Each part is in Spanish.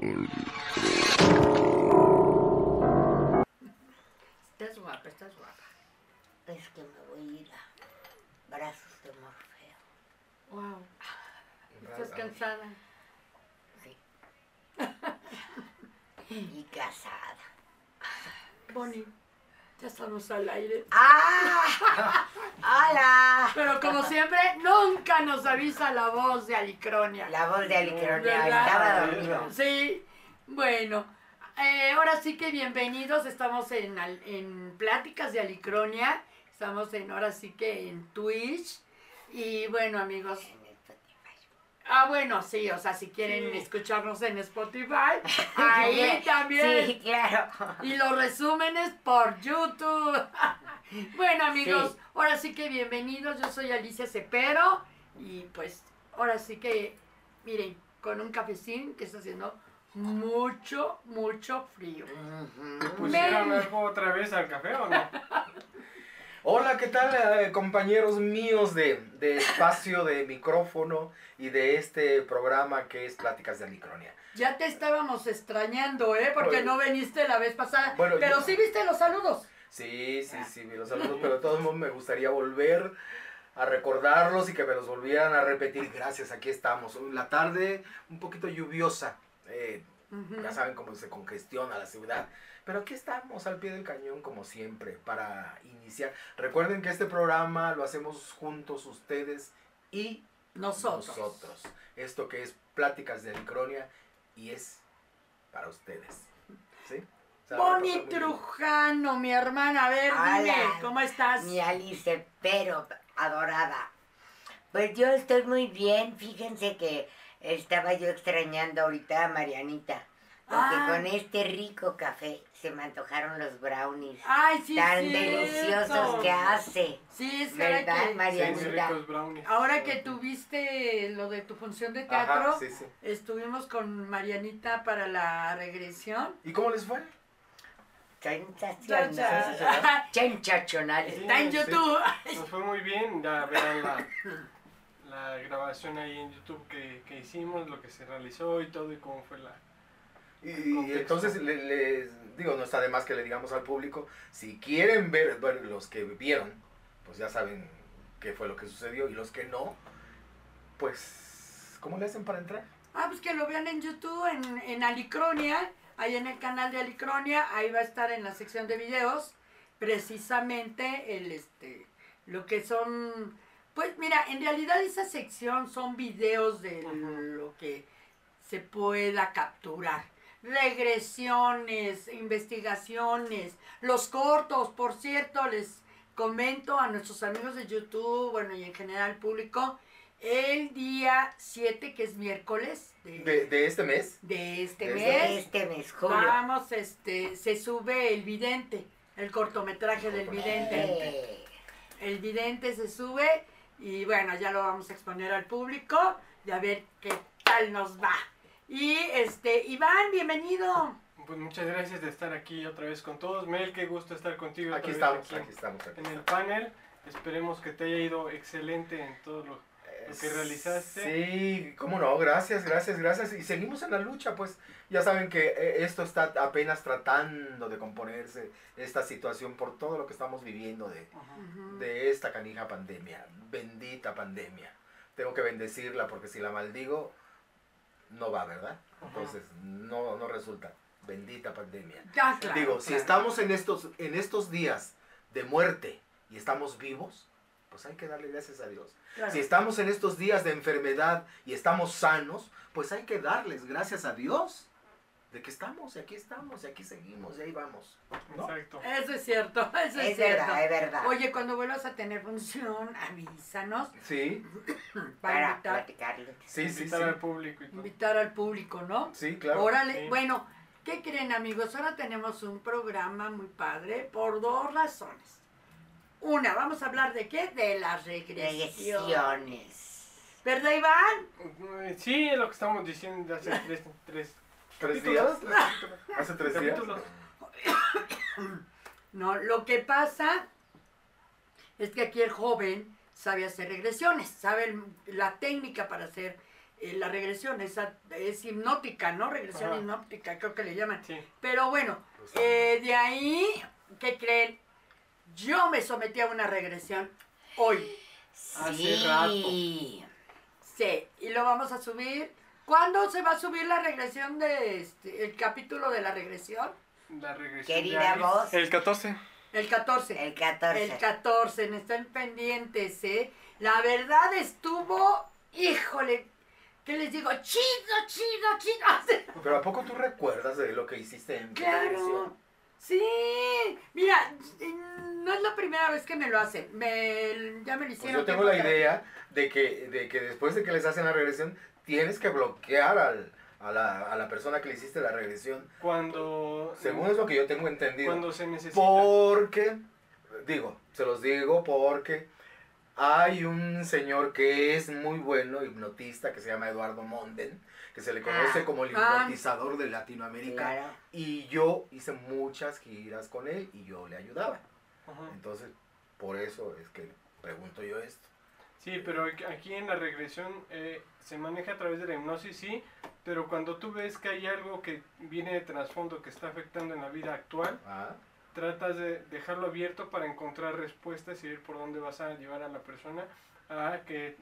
Estás guapa, estás guapa. Es que me voy a ir a brazos de Morfeo. Wow. Estás cansada. Sí. y casada. Bonnie, ya estamos al aire. ¡Ah! ¡Hola! Pero como siempre, nunca nos avisa la voz de Alicronia. La voz de Alicronia ¿Verdad? estaba dormido. Sí, bueno, eh, ahora sí que bienvenidos, estamos en, en Pláticas de Alicronia, estamos en, ahora sí que en Twitch, y bueno amigos. Ah bueno, sí, o sea, si quieren Sí. escucharnos en Spotify, ahí también, Sí, claro. y los resúmenes por YouTube. bueno amigos, Sí. ahora sí que bienvenidos, yo soy Alicia Cepero, y pues ahora sí que, miren, con un cafecín que está haciendo mucho, mucho frío. Ujú. ¿Pusieron Men. algo otra vez al café o no? ¿qué tal eh, compañeros míos de, de espacio, de micrófono y de este programa que es Pláticas de Alicronia? Ya te estábamos extrañando, ¿eh? Porque Bueno. no viniste la vez pasada. Bueno, pero yo- sí viste los saludos. Sí, sí, sí, los saludos, pero de todos modos me gustaría volver a recordarlos y que me los volvieran a repetir. Gracias, aquí estamos. La tarde un poquito lluviosa, eh, Ya saben cómo se congestiona la ciudad. Pero aquí estamos al pie del cañón como siempre para iniciar. Recuerden que este programa lo hacemos juntos ustedes y Nosotros. nosotros. Esto que es Pláticas de Alicronia y es para ustedes. ¿Sí? Bonnie. Trujano, mi hermana. A ver, dime, Hola. ¿cómo estás? Mi Alice, pero adorada. Pues yo estoy muy bien. Fíjense que estaba yo extrañando ahorita a Marianita. Porque Ah. con este rico café se me antojaron los brownies. Ay, sí, tan cierto. deliciosos que hace. Sí, es ¿Verdad, que, Sí, Marianita. brownies. ahora que tuviste lo de tu función de teatro, Ajá, sí, sí. estuvimos con Marianita para la regresión. ¿Y cómo les fue? Sensacional. Sensacional. Sí. Está en YouTube. Nos fue muy bien, ya verán la, la grabación ahí en YouTube que, que hicimos, lo que se realizó y todo y cómo fue la... Y, entonces le- les digo, no está de más que le digamos al público, si quieren ver, bueno, los que vieron, pues ya saben qué fue lo que sucedió y los que no, pues, ¿cómo le hacen para entrar? Ah, pues que lo vean en YouTube, en, en Alicronia, ahí en el canal de Alicronia, ahí va a estar en la sección de videos, precisamente el este, lo que son, pues mira, en realidad esa sección son videos de Ajá. lo que se pueda capturar. Regresiones, investigaciones, los cortos, por cierto, les comento a nuestros amigos de YouTube, bueno, y en general al público, el día 7, que es miércoles de, De, de este mes. de este de mes, Este mes, julio. vamos, este, se sube El Vidente, el cortometraje del Vidente. El Vidente se sube y bueno, ya lo vamos a exponer al público y a ver qué tal nos va. Y este, Iván, bienvenido. Pues muchas gracias de estar aquí otra vez con todos. Mel, qué gusto estar contigo. Aquí otra vez estamos, aquí estamos. Aquí en el panel. Esperemos que te haya ido excelente en todo lo que realizaste. Sí, cómo no, gracias, gracias, gracias. Y seguimos en la lucha, pues ya saben que eh, esto está apenas tratando de componerse, esta situación por todo lo que estamos viviendo de, de esta canija pandemia, bendita pandemia. Tengo que bendecirla porque si la maldigo, no va, ¿verdad? Entonces, no, no resulta. Bendita pandemia. Ya, claro, Digo, si estamos en estos, en estos días de muerte y estamos vivos, pues hay que darle gracias a Dios. Claro. Si estamos en estos días de enfermedad y estamos sanos, pues hay que darles gracias a Dios de que estamos y aquí estamos y aquí seguimos y ahí vamos. ¿no? Exacto. Eso es cierto, eso es, es cierto. verdad, es verdad. Oye, cuando vuelvas a tener función, avísanos Sí, para para invitar, platicarlo. sí, sí, sí. Invitar al público y todo. invitar al público, ¿no? Sí, claro. Órale, Sí. bueno, ¿qué creen amigos? Ahora tenemos un programa muy padre por dos razones. Una, vamos a hablar de qué? De las regresiones. ¿Verdad, Iván? Sí, es lo que estamos diciendo hace tres, tres ¿Tres capítulos, días? Hace tres días. No, lo que pasa es que aquí el joven sabe hacer regresiones, sabe el- la técnica para hacer eh, la regresión, es, es hipnótica, ¿no? Regresión Ajá. hipnótica, creo que le llaman. Sí. Pero bueno, Pues, eh, de ahí, ¿qué creen? Yo me sometí a una regresión hoy. Hace Sí. Sí, y lo vamos a subir. ¿Cuándo se va a subir la regresión de este, el capítulo de la regresión? La regresión Querida de voz. El 14. El 14. El 14. El 14, no están pendientes, ¿eh? La verdad estuvo, híjole, ¿qué les digo? Chido, chido, chido. Pero ¿a poco tú recuerdas de lo que hiciste en tu Claro. televisión? Sí, mira, no es la primera vez que me lo hacen. Me, ya me lo Pues hicieron. yo tengo la idea de que, de que después de que les hacen la regresión, tienes que bloquear al, a, la, a la persona que le hiciste la regresión. Cuando. Según es lo que yo tengo entendido. Cuando se necesita. Porque, digo, se los digo porque hay un señor que es muy bueno, hipnotista, que se llama Eduardo Monden, que se le conoce Ah. como el Ah. hipnotizador de Latinoamérica. Claro. Y yo hice muchas giras con él y yo le ayudaba. Ajá. Entonces, por eso es que pregunto yo esto. Sí, pero aquí- aquí en la regresión eh, se maneja a través de la hipnosis, sí, pero cuando tú ves que hay algo que viene de trasfondo que está afectando en la vida actual, Ah, tratas de dejarlo abierto para encontrar respuestas y ver por dónde vas a llevar a la persona a que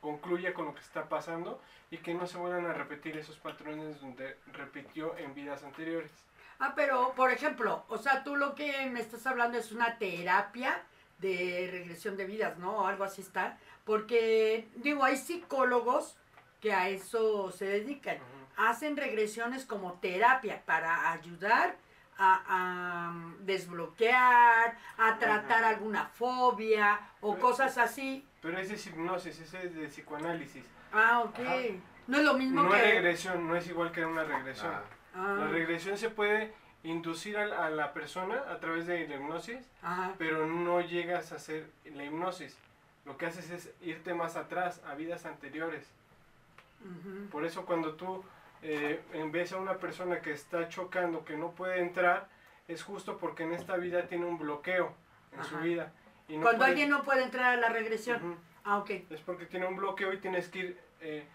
concluya con lo que está pasando y que no se vuelvan a repetir esos patrones donde repitió en vidas anteriores. Ah, pero, por ejemplo, o sea, tú lo que me estás hablando es una terapia de regresión de vidas, ¿no? O algo así está. Porque, digo, hay psicólogos que a eso se dedican. Hacen regresiones como terapia para ayudar a, a desbloquear, a tratar alguna fobia o Pero- cosas así. Pero ese es hipnosis, ese es de psicoanálisis. Ah, ok. Ajá. No es lo mismo No que... es regresión, no es igual que una regresión. ah, Ah, La regresión se puede inducir a la, a la persona a través de la hipnosis, ajá. pero no llegas a hacer la hipnosis. Lo que haces es irte más atrás, a vidas anteriores. Por eso cuando tú eh, ves a una persona que está chocando, que no puede entrar, es justo porque en esta vida tiene un bloqueo en su vida. Y no Cuando puede- alguien no puede entrar a la regresión. Ah, ok. Es porque tiene un bloqueo y tienes que ir eh,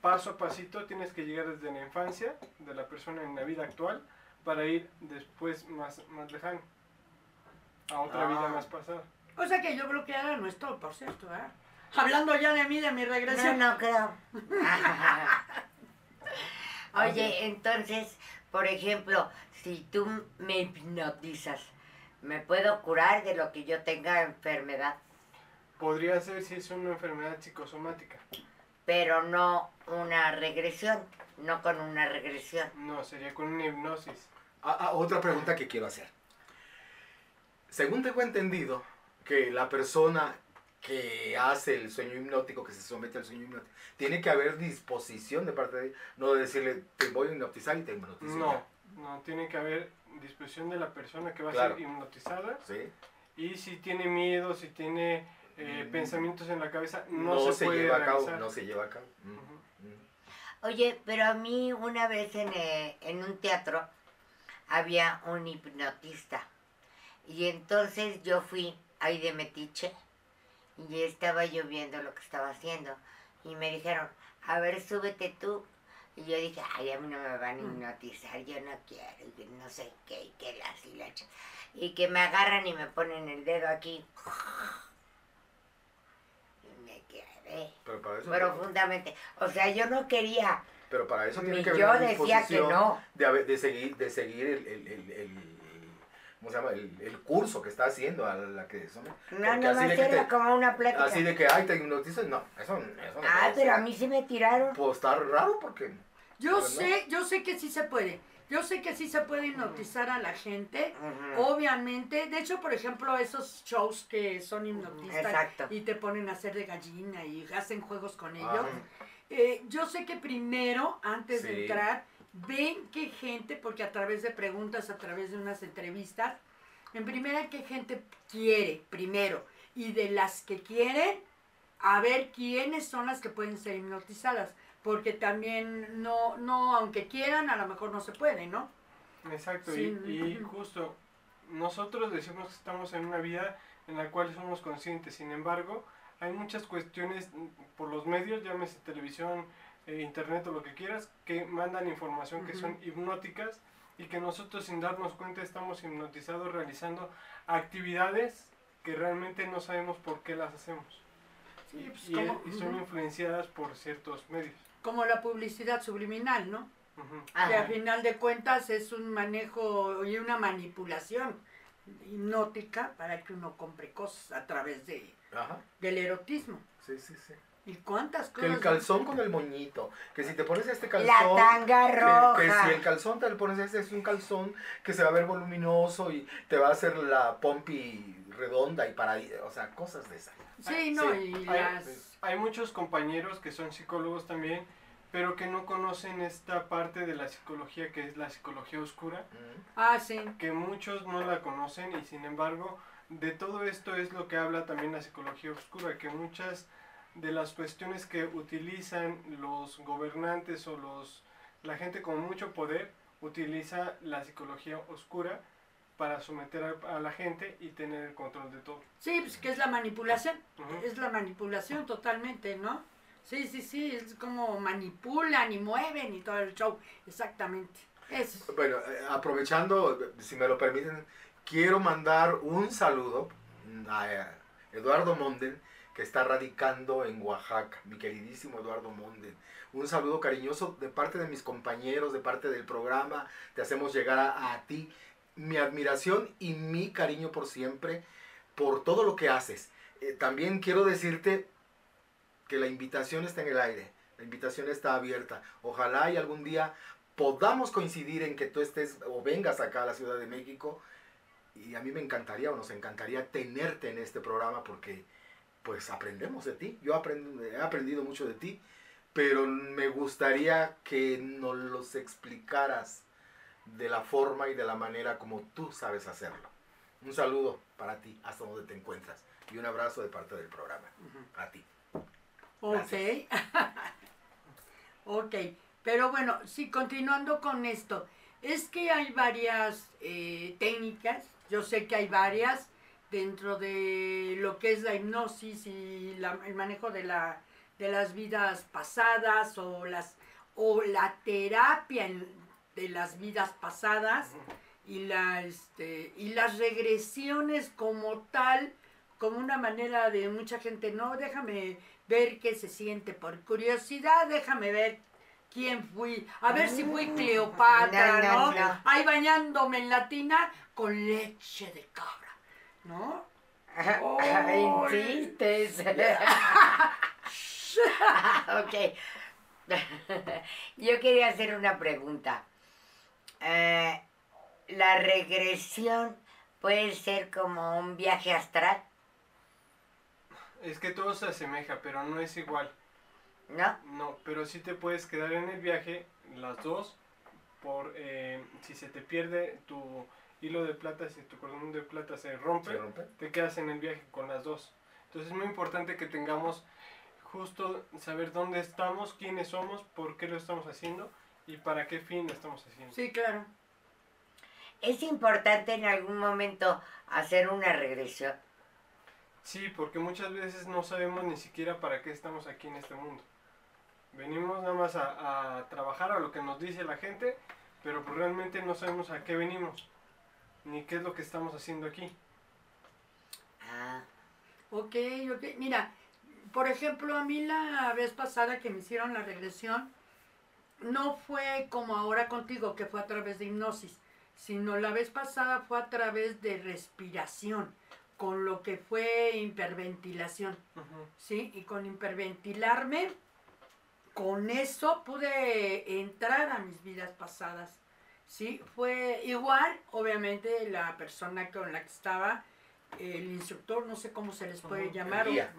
paso a pasito, tienes que llegar desde la infancia de la persona en la vida actual para ir después más, más lejano, a otra Ah. vida más pasada. O sea que yo bloqueara no es todo, por cierto, ¿eh? Hablando ya de mí, de mi regresión. No, no creo. Oye, entonces, por ejemplo, si tú me hipnotizas, ¿me puedo curar de lo que yo tenga enfermedad? Podría ser si es una enfermedad psicosomática. Pero no una regresión, no con una regresión. No, sería con una hipnosis. Ah, ah, otra pregunta que quiero hacer. Según tengo entendido, que la persona que hace el sueño hipnótico, que se somete al sueño hipnótico, tiene que haber disposición de parte de él, no de decirle, te voy a hipnotizar y te hipnotizo. No, no, tiene que haber disposición de la persona que va a ser hipnotizada. Y si tiene miedo, si tiene eh, Mm. pensamientos en la cabeza, no, No, se, se, puede lleva a cabo. realizar. No se lleva a cabo. Mm, mm. Oye, pero a mí una vez en, eh, en un teatro había un hipnotista. Y entonces yo fui ahí de metiche y estaba yo viendo lo que estaba haciendo. Y me dijeron, a ver, súbete tú. Y yo dije, ay, a mí no me van a hipnotizar, yo no quiero, y que no sé qué, y que las y Y que me agarran y me ponen el dedo aquí. Y me quedé Pero para eso, profundamente. O sea, yo no quería. pero para eso tiene que haber yo una decía que no. de, haber- de seguir, de seguir el, el, el, el- ¿cómo se llama? El, el curso que está haciendo a la que somos. No, no va a ser como una plática. Así de que, ay, te hipnotizas, no, eso, eso no. Ah, pero a mí sí me tiraron. Pues está raro porque... Yo no. sé, yo sé que sí se puede. Yo sé que sí se puede hipnotizar a la gente. Obviamente, de hecho, por ejemplo, esos shows que son hipnotistas Exacto. y te ponen a hacer de gallina y hacen juegos con ellos. Ah. eh, yo sé que primero, antes Sí. de entrar, ven qué gente, porque a través de preguntas, a través de unas entrevistas, en primera qué gente quiere, primero, y de las que quieren, a ver quiénes son las que pueden ser hipnotizadas, porque también no, no, aunque quieran, a lo mejor no se puede, ¿no? Exacto, Sí, y, y justo nosotros decimos que estamos en una vida en la cual somos conscientes, sin embargo, hay muchas cuestiones por los medios, llámese televisión, eh, internet o lo que quieras, que mandan información que son hipnóticas y que nosotros sin darnos cuenta estamos hipnotizados realizando actividades que realmente no sabemos por qué las hacemos. Sí, pues, y, son influenciadas por ciertos medios. Como la publicidad subliminal, ¿no? Que a final de cuentas es un manejo y una manipulación hipnótica para que uno compre cosas a través de, Ajá. del erotismo. Sí, sí, sí. ¿Y cuántas Que cosas? el calzón con el moñito. Que si te pones este calzón. La tanga que- roja. Que, si el calzón te lo pones, este es un calzón que se va a ver voluminoso y te va a hacer la pompi redonda y para, o sea, cosas de esas. Sí, no, Sí. y Hay, las... hay muchos compañeros que son psicólogos también, pero que no conocen esta parte de la psicología que es la psicología oscura, Mm. Ah, sí. que muchos no la conocen y sin embargo de todo esto es lo que habla también la psicología oscura, que muchas de las cuestiones que utilizan los gobernantes o los la gente con mucho poder utiliza la psicología oscura para someter a, a la gente y tener el control de todo. Sí, pues que es la manipulación. Es la manipulación totalmente, ¿no? Sí, sí, sí, es como manipulan y mueven y todo el show. Exactamente. Eso. Bueno, eh, aprovechando, si me lo permiten, quiero mandar un saludo a eh, Eduardo Monden, que está radicando en Oaxaca, mi queridísimo Eduardo Monden. Un saludo cariñoso de parte de mis compañeros, de parte del programa. Te hacemos llegar a, ti mi admiración y mi cariño por siempre, por todo lo que haces. Eh, también quiero decirte que la invitación está en el aire, la invitación está abierta. Ojalá y algún día podamos coincidir en que tú estés o vengas acá a la Ciudad de México. Y a mí me encantaría o nos encantaría tenerte en este programa porque pues aprendemos de ti. Yo aprendo, he aprendido mucho de ti, pero me gustaría que nos los explicaras de la forma y de la manera como tú sabes hacerlo. Un saludo para ti hasta donde te encuentras y un abrazo de parte del programa. A ti. Ok. ok. Pero bueno, sí, continuando con esto. Es que hay varias eh, técnicas. Yo sé que hay varias dentro de lo que es la hipnosis y la- el manejo de, la, de las vidas pasadas o, las, o la terapia en- de las vidas pasadas y, la, este, y las regresiones como tal, como una manera de mucha gente, no, déjame ver qué se siente por curiosidad, déjame ver quién fui, a ver si fui Cleopatra, No. Ahí bañándome en la tina con leche de cabra, ¿no? Insistes. ok. Yo quería hacer una pregunta. Eh, ¿La regresión puede ser como un viaje astral? Es que todo se asemeja, pero no es igual. ¿No? No, pero sí te puedes quedar en el viaje, las dos, por eh, si se te pierde tu hilo de plata, si tu cordón de plata se rompe, ¿Se rompe? te quedas en el viaje con las dos. Entonces es muy importante que tengamos justo saber dónde estamos, quiénes somos, por qué lo estamos haciendo y para qué fin lo estamos haciendo. Sí, claro. ¿Es importante en algún momento hacer una regresión? Sí, porque muchas veces no sabemos ni siquiera para qué estamos aquí en este mundo. Venimos nada más a, a trabajar a lo que nos dice la gente, pero pues realmente no sabemos a qué venimos, ni qué es lo que estamos haciendo aquí. Ah, Ok, ok. Mira, por ejemplo, a mí la vez pasada que me hicieron la regresión, no fue como ahora contigo, que fue a través de hipnosis, sino la vez pasada fue a través de respiración, con lo que fue hiperventilación. ¿sí? Y con hiperventilarme, con eso pude entrar a mis vidas pasadas, ¿sí? Fue igual, obviamente, la persona con la que estaba, el instructor, no sé cómo se les puede llamar, El guía.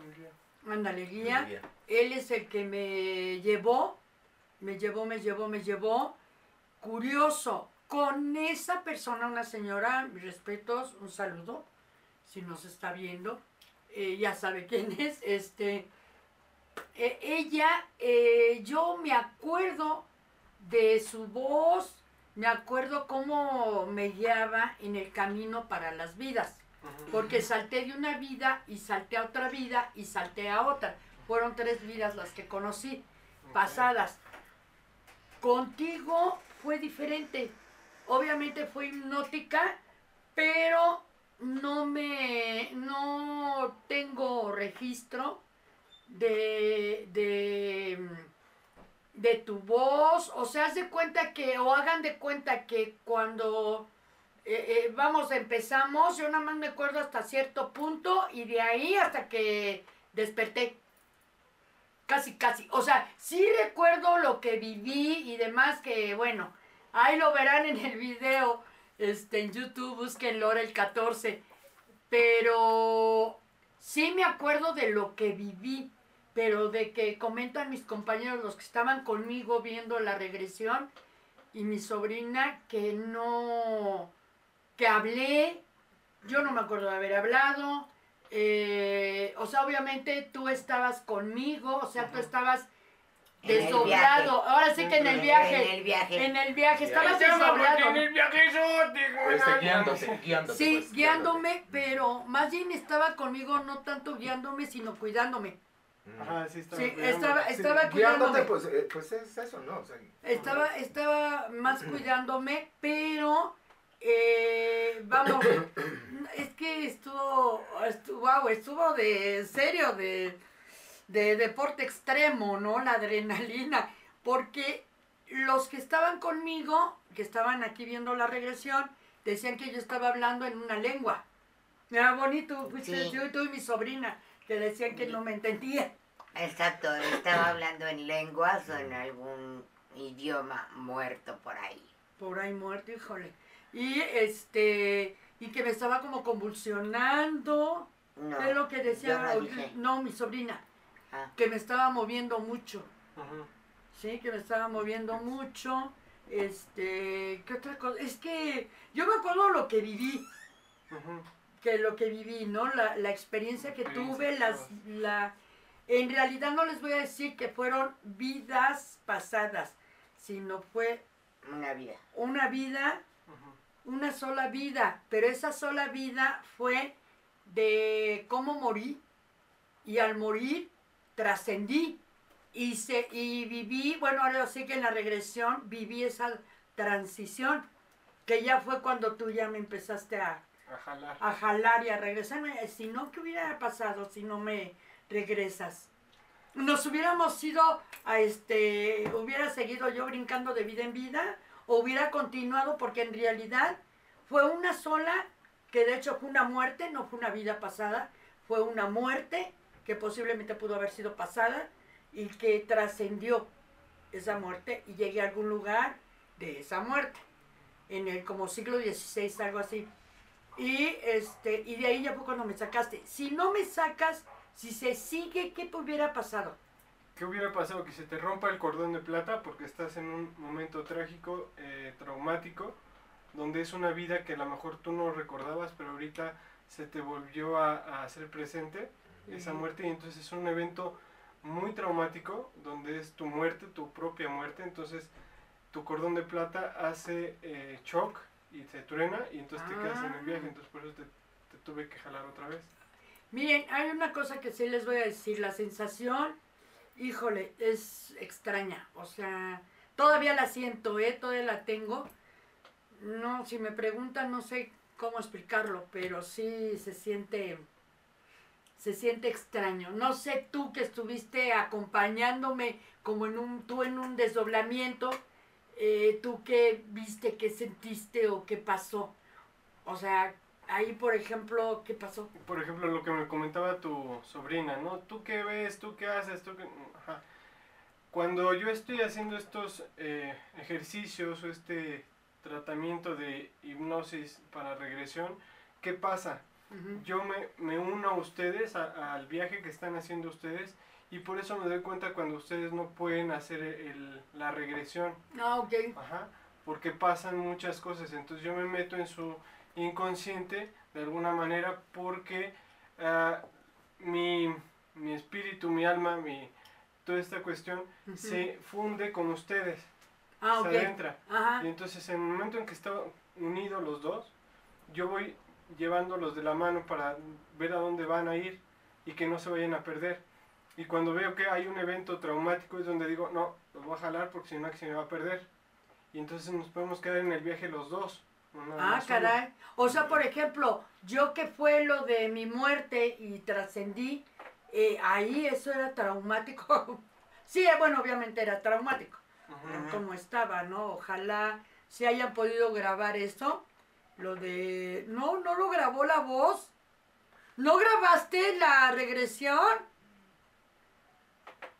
o- ándale, guía, Guía. él es el que me llevó, me llevó, me llevó, me llevó. Curioso, con esa persona, una señora, mis respetos, un saludo, si nos está viendo, eh, ya sabe quién es, este, eh, ella, eh, yo me acuerdo de su voz, me acuerdo cómo me guiaba en el camino para las vidas. Porque salté de una vida y salté a otra vida y salté a otra. Fueron tres vidas las que conocí, pasadas. Contigo fue diferente. Obviamente fue hipnótica, pero no me no tengo registro de de de tu voz, o sea, haz de cuenta que, o hagan de cuenta que cuando eh, eh, vamos, empezamos, yo nada más me acuerdo hasta cierto punto y de ahí hasta que desperté. Casi, casi. O sea, sí recuerdo lo que viví y demás que, bueno, ahí lo verán en el video, este, en YouTube, busquen Lora el 14. Pero sí me acuerdo de lo que viví, pero de que comentan mis compañeros, los que estaban conmigo viendo la regresión, y mi sobrina, que no, que hablé, yo no me acuerdo de haber hablado, eh, o sea, obviamente tú estabas conmigo, o sea, tú Ujú. estabas desdoblado, ahora sí que en el viaje, En el viaje. en el viaje, estabas desdoblado. en el. Este, guiándose, guiándote. Sí, pues, guiándome, pero más bien estaba conmigo no tanto guiándome, sino cuidándome. Ajá, sí, estaba Sí, cuidando. estaba, cuidándome. pues, eh, pues es eso, ¿no? O sea, Estaba, estaba más cuidándome, pero eh, vamos, es que estuvo, estuvo, wow, estuvo de serio, de, de deporte extremo, ¿no? La adrenalina, porque los que estaban conmigo, que estaban aquí viendo la regresión, decían que yo estaba hablando en una lengua. Era bonito, Sí. yo y tú y mi sobrina, que decían que no me entendía. Exacto, estaba hablando en lenguas o en algún idioma muerto por ahí. por ahí muerto, híjole. Y este, y que me estaba como convulsionando, No, es lo que decía, yo no dije. no, mi sobrina, Ah, que me estaba moviendo mucho, Ujú. sí, que me estaba moviendo mucho, este, ¿qué otra cosa? Es que yo me acuerdo lo que viví, Ujú. Que lo que viví, ¿no? La, la experiencia que Experiencia, tuve, las, la, en realidad no les voy a decir que fueron vidas pasadas, sino fue una vida. una vida una sola vida, pero esa sola vida fue de cómo morí y al morir trascendí y, se, y viví, bueno, ahora sí que en la regresión viví esa transición, que ya fue cuando tú ya me empezaste a, A jalar. y a regresarme. Si no, ¿qué hubiera pasado si no me regresas? Nos hubiéramos ido a este, hubiera seguido yo brincando de vida en vida, o hubiera continuado, porque en realidad fue una sola, que de hecho fue una muerte, no fue una vida pasada, fue una muerte que posiblemente pudo haber sido pasada y que trascendió esa muerte y llegué a algún lugar de esa muerte, en el como siglo XVI, algo así. Y este, y de ahí ya fue cuando me sacaste. Si no me sacas, si se sigue, ¿qué hubiera pasado? ¿Qué hubiera pasado? Que se te rompa el cordón de plata porque estás en un momento trágico, eh, traumático, donde es una vida que a lo mejor tú no recordabas, pero ahorita se te volvió a, a hacer presente esa muerte y entonces es un evento muy traumático donde es tu muerte, tu propia muerte, entonces tu cordón de plata hace eh, shock y se truena y entonces te quedas en el viaje, Ah. entonces por eso te, te tuve que jalar otra vez. Miren, hay una cosa que sí les voy a decir, la sensación, híjole, es extraña. O sea, todavía la siento, ¿eh? Todavía la tengo. No, si me preguntan, no sé cómo explicarlo, pero sí se siente, se siente extraño. No sé tú que estuviste acompañándome como en un, tú en un desdoblamiento, eh, tú qué viste, qué sentiste o qué pasó. O sea, ahí por ejemplo, ¿qué pasó? Por ejemplo, lo que me comentaba tu sobrina, ¿no? ¿Tú qué ves? ¿Tú qué haces? ¿Tú qué...? Ajá. Cuando yo estoy haciendo estos eh, ejercicios o este tratamiento de hipnosis para regresión, ¿qué pasa? Ujú. Yo me, me uno a ustedes, a- al viaje que están haciendo ustedes, y por eso me doy cuenta cuando ustedes no pueden hacer el- la regresión. Ah, ok. Ajá, porque pasan muchas cosas. Entonces yo me meto en su inconsciente de alguna manera porque ah, mi, mi espíritu, mi alma, mi, toda esta cuestión se funde con ustedes, Ah, se adentra. Ajá. Y entonces en el momento en que están unidos los dos, yo voy llevándolos de la mano para ver a dónde van a ir y que no se vayan a perder. Y cuando veo que hay un evento traumático es donde digo, no, los voy a jalar porque si no aquí se me va a perder. Y entonces nos podemos quedar en el viaje los dos. Ah, uno. caray. O sea, por ejemplo, yo que fue lo de mi muerte y trascendí, eh, ahí eso era traumático. sí, eh, bueno, obviamente era traumático. Como estaba, ¿no? Ojalá si hayan podido grabar esto. Lo de... No, no lo grabó la voz. ¿No grabaste la regresión?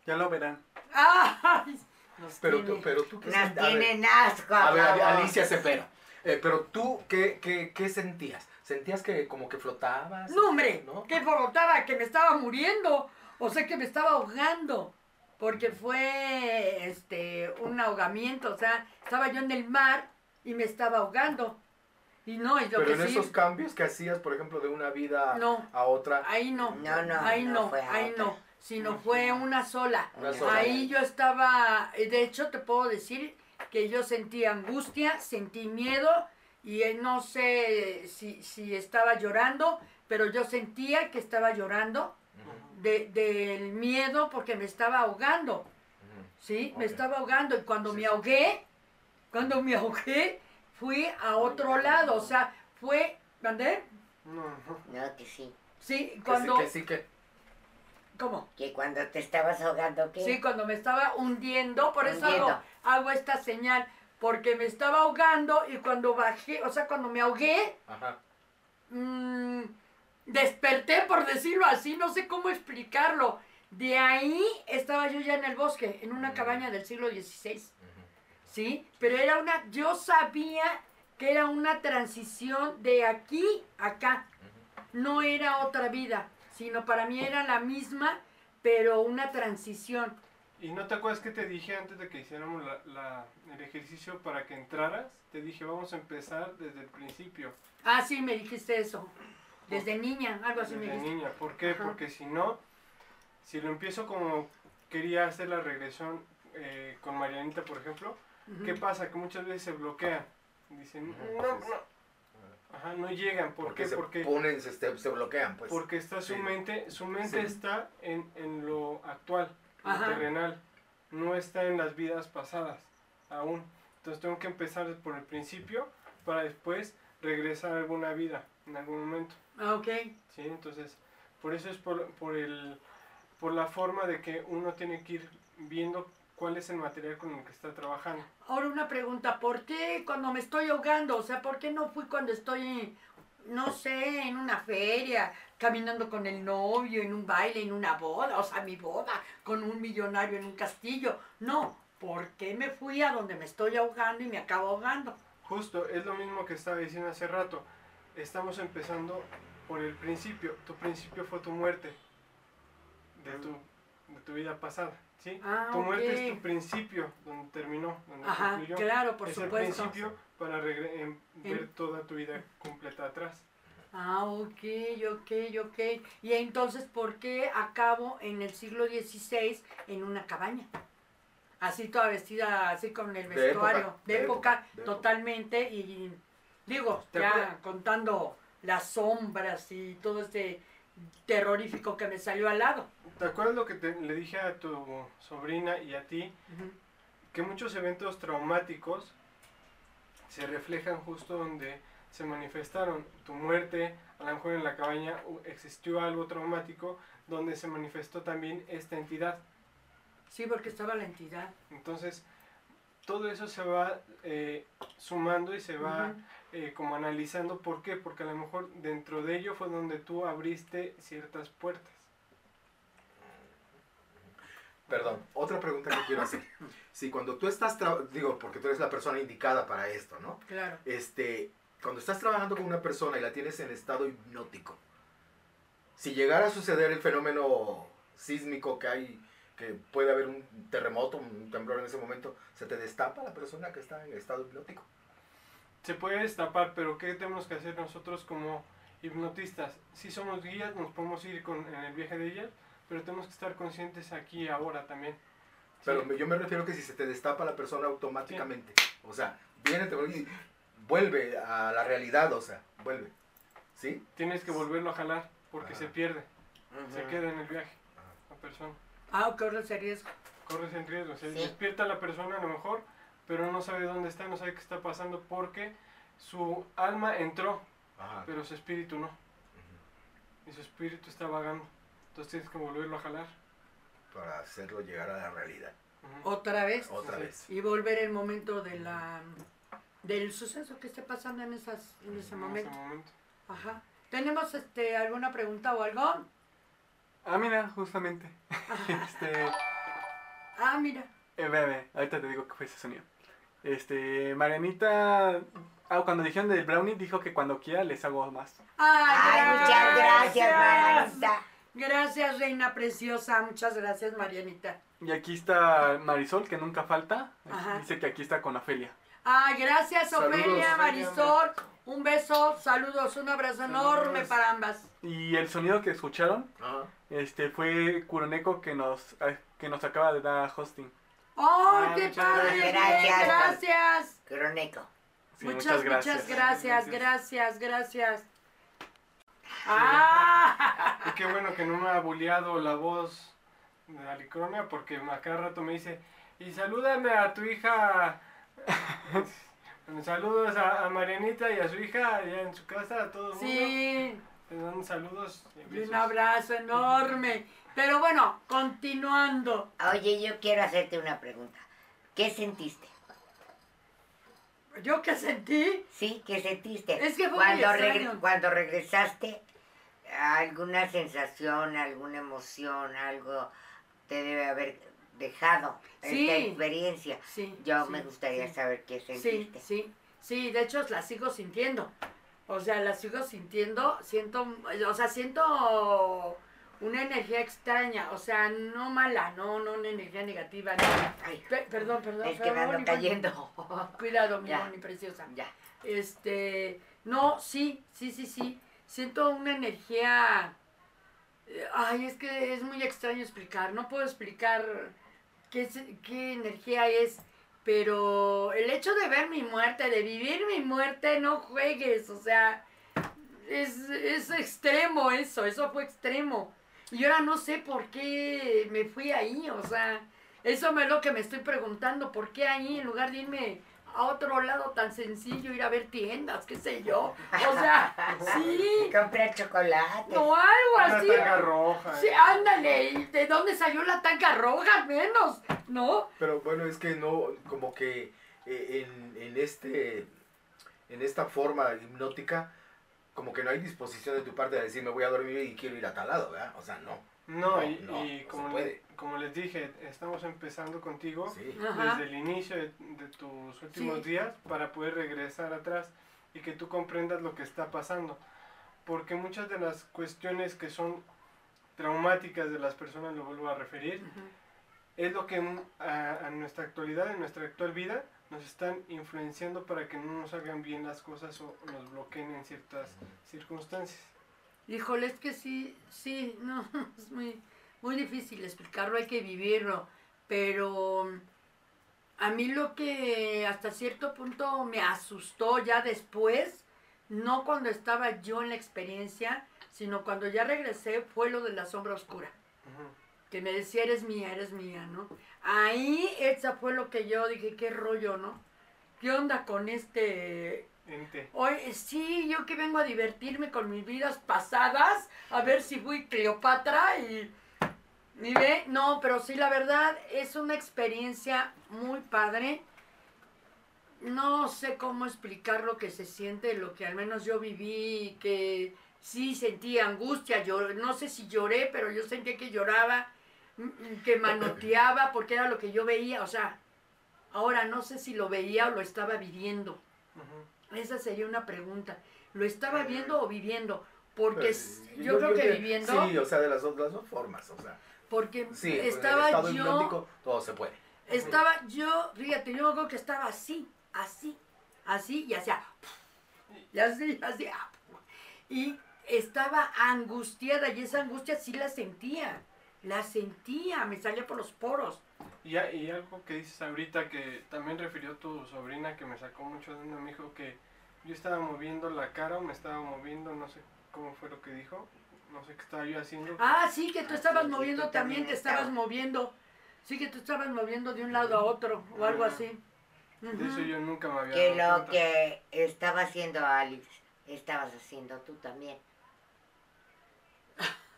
Ya lo verán. ¡Ay! Nos Pero tiene- tú, pero tú qué Nos tienen asco. A ver. Alicia Cepero. eh, pero tú, ¿qué, qué, qué sentías? ¿Sentías que como que flotabas? No, hombre, ¿No? que flotaba, que me estaba muriendo. O sea, que me estaba ahogando. Porque fue este un ahogamiento. O sea, estaba yo en el mar y me estaba ahogando. Y no, y lo Pero que en sí. esos cambios que hacías, por ejemplo, de una vida No. a otra. Ahí no. No, no, ahí no no, ahí otra. no. Sino fue una sola. Una sola. Ahí yo estaba, de hecho te puedo decir que yo sentí angustia, sentí miedo y eh, no sé si, si estaba llorando, pero yo sentía que estaba llorando de- del miedo porque me estaba ahogando. ¿sí? Me estaba ahogando y cuando Sí, me sí. ahogué, cuando me ahogué, fui a otro lado, o sea, fue, ¿mandé? No, que sí. Sí, Que sí, cuando, que sí, que. ¿Cómo? Que cuando te estabas ahogando, ¿qué? Sí, cuando me estaba hundiendo, por eso hago, Hundiendo. hago esta señal, porque me estaba ahogando y cuando bajé, o sea, cuando me ahogué, Ajá. mm, desperté, por decirlo así, no sé cómo explicarlo. De ahí estaba yo ya en el bosque, en una cabaña del siglo XVI. ¿sí? Pero era una, yo sabía que era una transición de aquí a acá, no era otra vida, sino para mí era la misma, pero una transición. ¿Y no te acuerdas que te dije antes de que hiciéramos la, la- el ejercicio para que entraras? Te dije, vamos a empezar desde el principio, Ah, sí, me dijiste eso. Desde niña, algo así me desde dijiste. niña. ¿Por qué? Ajá. Porque si no, si lo empiezo como quería hacer la regresión eh, con Marianita, por ejemplo. ¿qué pasa? Que muchas veces se bloquean. Dicen, no, no. Ajá, no llegan. ¿Por Porque qué? se Porque, ponen, se, se- se bloquean, pues. porque está su Sí. mente, su mente Sí. está en, en lo actual, en lo terrenal. No está en las vidas pasadas aún. Entonces tengo que empezar por el principio para después regresar a alguna vida en algún momento. Ah, ok. ¿sí? Entonces, por eso es por, por, el, por la forma de que uno tiene que ir viendo cuál es el material con el que está trabajando. Ahora una pregunta, ¿por qué cuando me estoy ahogando? O sea, ¿por qué no fui cuando estoy, no sé, en una feria, caminando con el novio, en un baile, en una boda, o sea, mi boda, con un millonario en un castillo? No, ¿por qué me fui a donde me estoy ahogando y me acabo ahogando? Justo, es lo mismo que estaba diciendo hace rato. Estamos empezando por el principio. Tu principio fue tu muerte de tu, de tu vida pasada. ¿sí? Ah, tu muerte es ok. tu principio, donde terminó, donde Ajá, concluyó. claro, por es el supuesto. principio para regre- em- ver En- toda tu vida completa atrás. Ah, ok, ok, ok. Y entonces, ¿por qué acabo en el siglo XVI en una cabaña? Así toda vestida, así con el De vestuario, época, de, de época, época, de época. totalmente. Y digo, ¿Te ya acuerdas? contando las sombras y todo este terrorífico que me salió al lado. ¿Te acuerdas lo que te- le dije a tu sobrina y a ti? Que muchos eventos traumáticos se reflejan justo donde se manifestaron. Tu muerte, a lo mejor en la cabaña existió algo traumático donde se manifestó también esta entidad. Sí, porque estaba la entidad. Entonces, todo eso se va eh, sumando y se va. Eh, como analizando. ¿Por qué? Porque a lo mejor dentro de ello fue donde tú abriste ciertas puertas. Perdón, otra pregunta que quiero hacer. Si cuando tú estás, digo, porque tú eres la persona indicada para esto, ¿no? Claro. Este, cuando estás trabajando con una persona y la tienes en estado hipnótico, si llegara a suceder el fenómeno sísmico que hay, que puede haber un terremoto, un temblor en ese momento, ¿se te destapa la persona que está en estado hipnótico? Se puede destapar, pero ¿qué tenemos que hacer nosotros como hipnotistas? Si somos guías, nos podemos ir con, en el viaje de ellas, pero tenemos que estar conscientes aquí y ahora también. ¿sí? Pero me- yo me refiero que si se te destapa la persona automáticamente, o sea, viene te vuelve y vuelve a la realidad, o sea, vuelve. ¿Sí? tienes que volverlo a jalar porque Ajá. se pierde, se queda en el viaje la persona. Ah, corre ese riesgo. Corres en riesgo, se Sí. despierta la persona a lo mejor, pero no sabe dónde está, no sabe qué está pasando porque su alma entró, Ajá. pero su espíritu no. Y su espíritu está vagando. Entonces tienes que volverlo a jalar. Para hacerlo llegar a la realidad. Otra vez. Otra Sí. vez. Y volver el momento de la del suceso que esté pasando en esas en ese En momento. ese momento. Ajá. ¿Tenemos este alguna pregunta o algo? Ah, mira, justamente. Este. Ah, mira. Eh, ve, ve, ahorita te digo qué fue ese sonido. Este, Marianita. Ah, cuando dijeron del brownie, dijo que cuando quiera les hago más. Ay, Ay, muchas gracias, Marianita. Gracias, reina preciosa. Muchas gracias, Marianita. Y aquí está Marisol, que nunca falta. Ajá. Dice que aquí está con Ofelia. Ay, gracias, Ofelia. Marisol. Un beso, saludos, un abrazo Saludos. enorme para ambas. Y el sonido que escucharon Ajá. este, fue Kuroneko que nos, ah, que nos acaba de dar hosting. ¡Ay, Ah, qué padre! gracias. Gracias. Croneco. Sí, muchas, muchas gracias, Gracias. gracias, gracias. ¡Ah! Y qué bueno que no me ha bulleado la voz de Alicronia porque a cada rato me dice, y salúdame a tu hija. Saludos a, a Marianita y a su hija allá en su casa, a todo el mundo. Sí, Te dan saludos y y un abrazo enorme. Pero bueno, continuando. Oye, yo quiero hacerte una pregunta. ¿Qué sentiste? ¿Yo qué sentí? ¿Sí? ¿Qué sentiste? Es que fue muy cuando, regresaste, alguna sensación, alguna emoción, algo te debe haber dejado Sí. esta experiencia. Sí. Yo sí, me gustaría sí. saber qué Sí, sentiste. sí, sí, de hecho la sigo sintiendo. O sea, la sigo sintiendo, siento, o sea, siento una energía extraña, o sea, no mala, no, no una energía negativa, no. Ay, Pe- perdón, perdón. es que me ando cayendo. Cuidado, mi Ya. mi preciosa. ya. Este, no, sí, sí, sí, sí. Siento una energía. Ay, es que es muy extraño explicar. No puedo explicar qué, es- qué energía es. Pero el hecho de ver mi muerte, de vivir mi muerte, no juegues. O sea, es, es extremo eso. Eso fue extremo. Y ahora no sé por qué me fui ahí. O sea, eso es lo que me estoy preguntando. ¿Por qué ahí en lugar de irme a otro lado tan sencillo, ir a ver tiendas, qué sé yo? O sea, sí. Comprar chocolate. No, algo Una así. tanga roja. Sí, ándale. ¿y ¿De dónde salió la tanca roja al menos? ¿No? Pero bueno, es que no, como que eh, en, en este, en esta forma hipnótica, como que no hay disposición de tu parte de decir me voy a dormir y quiero ir a tal lado, ¿verdad? O sea, no. No, No, y, no, y no como, le- puede. como les dije, estamos empezando contigo Sí. Desde el inicio de, de tus últimos Sí. días para poder regresar atrás y que tú comprendas lo que está pasando. Porque muchas de las cuestiones que son traumáticas de las personas, lo vuelvo a referir, es lo que mm, a, a nuestra actualidad, en nuestra actual vida, nos están influenciando para que no nos hagan bien las cosas o nos bloqueen en ciertas circunstancias. Híjole, es que sí, sí, no, es muy, muy difícil explicarlo, hay que vivirlo, pero mm, a mí lo que hasta cierto punto me asustó ya después, no cuando estaba yo en la experiencia, sino cuando ya regresé, fue lo de la sombra oscura, Ujú. Que me decía, eres mía, eres mía, ¿no? Ahí, esa fue lo que yo dije, qué rollo, ¿no? ¿Qué onda con este Ente. Oye, sí, yo que vengo a divertirme con mis vidas pasadas, a ver si fui Cleopatra y... y ve, no, pero sí, la verdad es una experiencia muy padre. No sé cómo explicar lo que se siente, lo que al menos yo viví, que sí sentí angustia, yo no sé si lloré, pero yo sentí que lloraba, que manoteaba, porque era lo que yo veía, o sea, ahora no sé si lo veía o lo estaba viviendo. Esa sería una pregunta. ¿Lo estaba viendo o viviendo? Porque Pues, yo, creo que que- viviendo, Sí, o sea, de las dos, las dos formas, o sea. porque Sí, en el estaba yo, hipnótico todo se puede. estaba yo, fíjate, yo creo que estaba así, así, así y hacía, y así, así, y estaba angustiada y esa angustia sí la sentía, la sentía, me salía por los poros. Y, y algo que dices ahorita que también refirió tu sobrina que me sacó mucho de onda, me dijo que yo estaba moviendo la cara o me estaba moviendo, no sé cómo fue lo que dijo, no sé qué estaba yo haciendo. Ah, sí, que tú Ah, estabas moviendo también, también te estabas moviendo. Sí, que tú estabas moviendo de un lado a otro o algo así. De eso yo nunca me había Que dado lo cuenta. que estaba haciendo Alex, estabas haciendo tú también.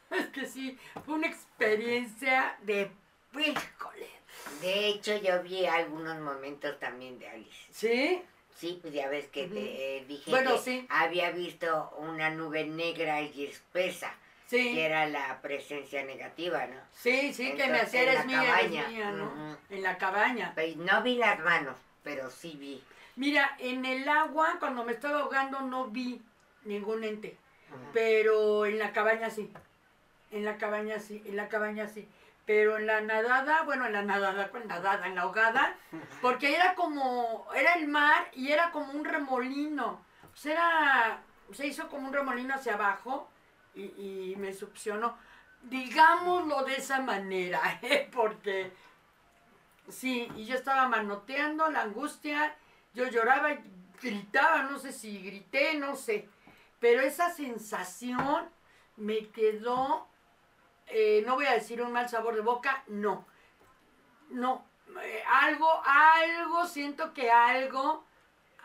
Es que sí, fue una experiencia de híjole. De hecho, yo vi algunos momentos también de Alice. ¿Sí? Sí, pues ya ves que te eh, dije Bueno, que sí. había visto una nube negra y espesa, que Sí, era la presencia negativa, ¿no? sí, sí, que me hacía eres mía, eres cabaña. mía, ¿no? En la cabaña. Pues no vi las manos, pero sí vi. Mira, en el agua, cuando me estaba ahogando, no vi ningún ente. Pero en la cabaña sí. En la cabaña sí, en la cabaña sí. Pero en la nadada, bueno, en la nadada, ¿cuál nadada? En la ahogada, porque era como, era el mar y era como un remolino. O sea, era, se hizo como un remolino hacia abajo y, y me succionó. Digámoslo de esa manera, ¿eh? porque sí, y yo estaba manoteando la angustia, yo lloraba, y gritaba, no sé si grité, no sé. Pero esa sensación me quedó, eh, no voy a decir un mal sabor de boca, no. No, eh, algo, algo, siento que algo,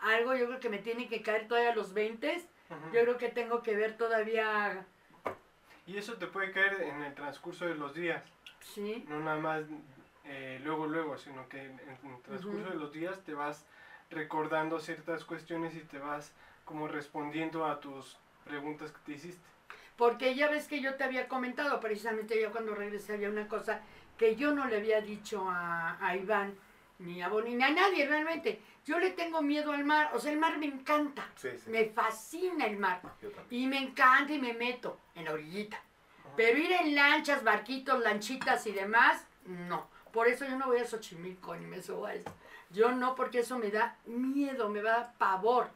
algo yo creo que me tiene que caer todavía a los 20. Ujú. Yo creo que tengo que ver todavía, Y eso te puede caer en el transcurso de los días, sí. no nada más eh, luego, luego, sino que en en el transcurso de los días te vas recordando ciertas cuestiones y te vas como respondiendo a tus preguntas que te hiciste. Porque ya ves que yo te había comentado, precisamente yo cuando regresé había una cosa que yo no le había dicho a, a Iván, ni a Bonnie, ni a nadie realmente. Yo le tengo miedo al mar, o sea, el mar me encanta, Sí, sí. me fascina el mar. Y me encanta y me meto en la orillita. Pero ir en lanchas, barquitos, lanchitas y demás, no. Por eso yo no voy a Xochimilco ni me subo a eso. Yo no, porque eso me da miedo, me da pavor.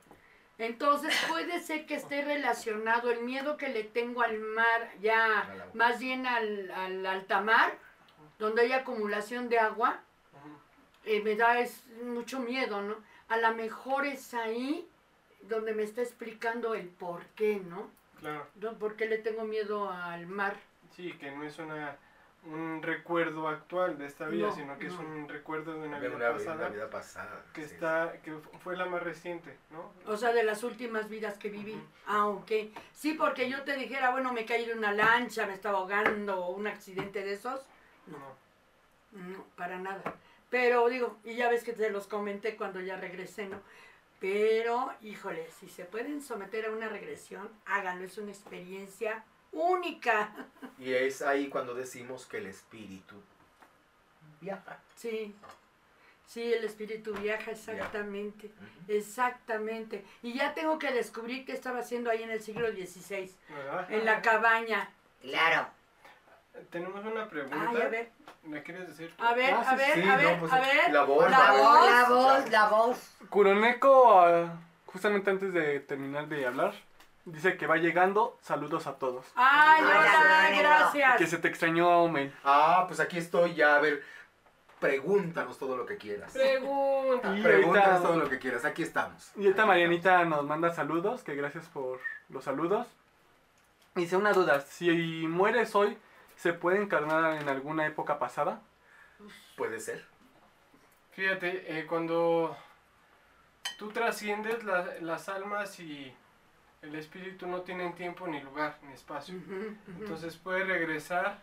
Entonces puede ser que esté relacionado el miedo que le tengo al mar, ya más bien al, al altamar, donde hay acumulación de agua, eh, me da es mucho miedo, ¿no? A lo mejor es ahí donde me está explicando el por qué, ¿no? Claro, ¿no? ¿Por qué le tengo miedo al mar? sí, que no es una, un recuerdo actual de esta vida, No, sino que es un recuerdo de una De vida una, pasada una vida pasada. que sí. está que fue la más reciente, ¿no? O sea, de las últimas vidas que viví. Ah, ok. Sí, porque yo te dijera, bueno, me caí de una lancha, me estaba ahogando, o un accidente de esos. No. No, para nada. Pero digo, y ya ves que te los comenté cuando ya regresé, ¿no? Pero, híjole, si se pueden someter a una regresión, háganlo, es una experiencia única. Y es ahí cuando decimos que el espíritu viaja. Sí, sí, el espíritu viaja exactamente, exactamente. Y ya tengo que descubrir qué estaba haciendo ahí en el siglo XVI, en la cabaña. Claro. Tenemos una pregunta. Ay, a ver, ¿Me quieres decir? a ver, Ah, a ver, sí, a no, ver, pues, a ver. la voz, la La voz. voz, la voz, la voz. Kuroneko, ah, justamente antes de terminar de hablar, dice que va llegando. Saludos a todos. Ay, Hola, gracias. Que se te extrañó, Mel. Ah, pues aquí estoy ya. A ver, pregúntanos todo lo que quieras. Pregúntanos ahorita- todo lo que quieras. Aquí estamos. Y esta Marianita nos manda saludos, que gracias por los saludos. Dice una duda, si mueres hoy, ¿se puede encarnar en alguna época pasada? Puede ser. Fíjate, eh, cuando tú trasciendes la- las almas y el espíritu no tienen tiempo ni lugar ni espacio. Entonces puede regresar,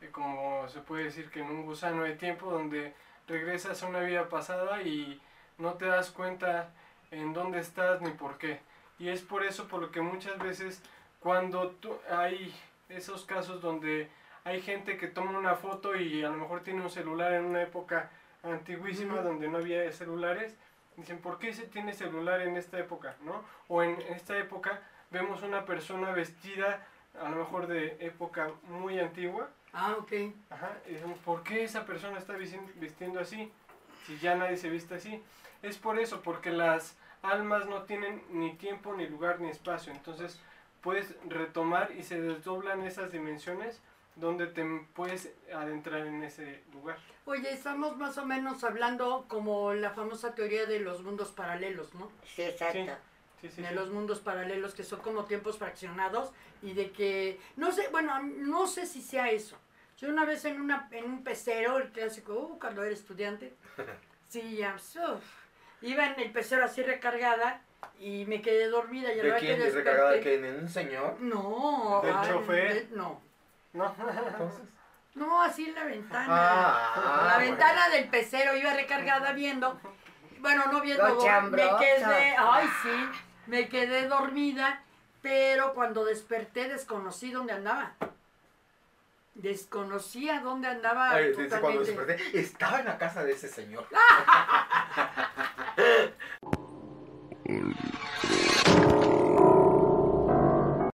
eh, como se puede decir que en un gusano de tiempo, donde regresas a una vida pasada y no te das cuenta en dónde estás ni por qué. Y es por eso por lo que muchas veces cuando tú, hay esos casos donde hay gente que toma una foto y a lo mejor tiene un celular en una época antiguísima donde no había celulares, dicen, ¿por qué se tiene celular en esta época? ¿no? O en esta época vemos una persona vestida a lo mejor de época muy antigua, Ah, ok. ajá, y decimos, ¿por qué esa persona está visti- vistiendo así? Si ya nadie se viste así. Es por eso, porque las almas no tienen ni tiempo, ni lugar, ni espacio. Entonces puedes retomar y se desdoblan esas dimensiones donde te puedes adentrar en ese lugar. Oye, estamos más o menos hablando como la famosa teoría de los mundos paralelos, ¿no? Sí, exacto. Sí, Sí, sí, de sí. los mundos paralelos que son como tiempos fraccionados y de que no sé bueno no sé si sea eso yo una vez en una en un pecero el clásico uh, cuando era estudiante sí ya uf, iba en el pecero así recargada y me quedé dormida y a la ¿De que quién? ¿De recargada de quién? ¿En un señor? no ¿Del ay, chofer? de- no No. Entonces. no así en la ventana Ah, la bueno. ventana del pecero iba recargada viendo. Bueno, no viendo. me quedé. Ay, sí. Me quedé dormida. Pero cuando desperté, desconocí dónde andaba. Desconocía dónde andaba. Ay, cuando desperté, estaba en la casa de ese señor.